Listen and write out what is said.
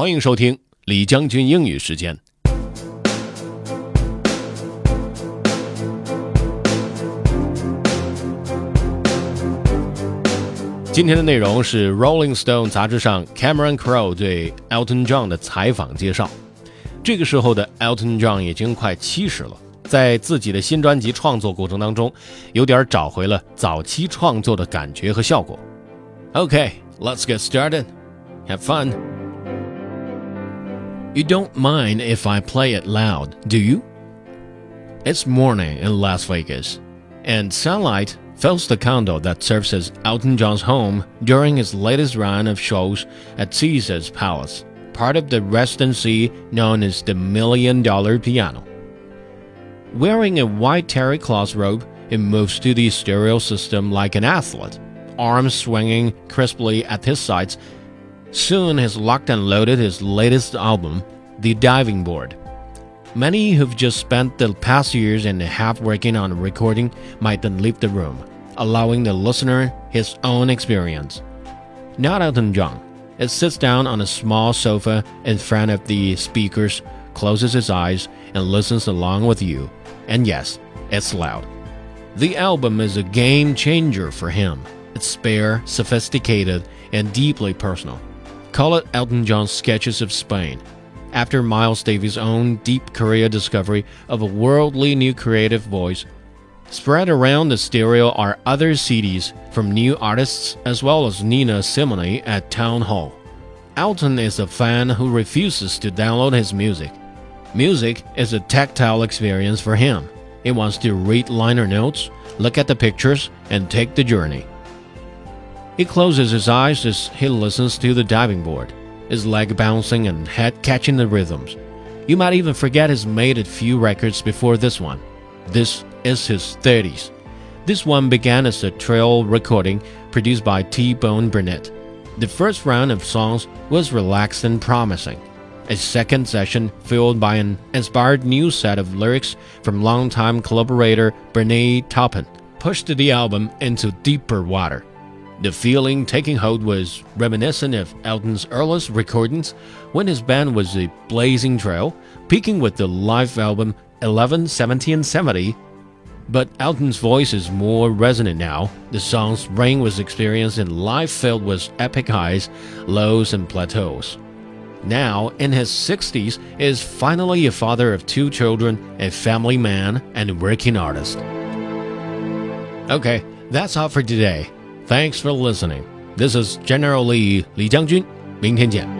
欢迎收听李将军英语时间。今天的内容是《Rolling Stone》杂志上 Cameron Crowe 对 Elton John 的采访介绍。这个时候的 Elton John 已经快七十了，在自己的新专辑创作过程当中，有点找回了早期创作的感觉和效果。OK，let's get started. Have fun. You don't mind if I play it loud, do you? It's morning in Las Vegas, and sunlight fills the condo that serves as Elton John's home during his latest run of shows at Caesar's Palace, part of the residency known as the Million Dollar Piano. Wearing a white terry cloth robe, he moves to the stereo system like an athlete, arms swinging crisply at his sides. Soon has locked and loaded his latest album, The Diving Board. Many who've just spent the past years and a half working on recording might then leave the room, allowing the listener his own experience. Not Elton John. It sits down on a small sofa in front of the speakers, closes his eyes, and listens along with you. And yes, it's loud. The album is a game changer for him. It's spare, sophisticated, and deeply personal. Call it Elton John's Sketches of Spain. After Miles Davis' own deep career discovery of a worldly new creative voice, spread around the stereo are other CDs from new artists as well as Nina Simone at Town Hall. Elton is a fan who refuses to download his music. Music is a tactile experience for him. He wants to read liner notes, look at the pictures, and take the journey. He closes his eyes as he listens to the diving board, his leg bouncing and head catching the rhythms. You might even forget he's made a few records before this one. This is his 30s. This one began as a trail recording produced by T Bone Burnett. The first round of songs was relaxed and promising. A second session, fueled by an inspired new set of lyrics from longtime collaborator Bernie Taupin, pushed the album into deeper water. The feeling taking hold was reminiscent of Elton's earliest recordings when his band was a blazing trail, peaking with the live album 11, 17, 70. But Elton's voice is more resonant now. The song's ring was experienced in live filled with epic highs, lows, and plateaus. Now, in his 60s, is finally a father of two children, a family man, and a working artist. Okay, that's all for today. Thanks for listening. This is General Lee 李将军，明天见。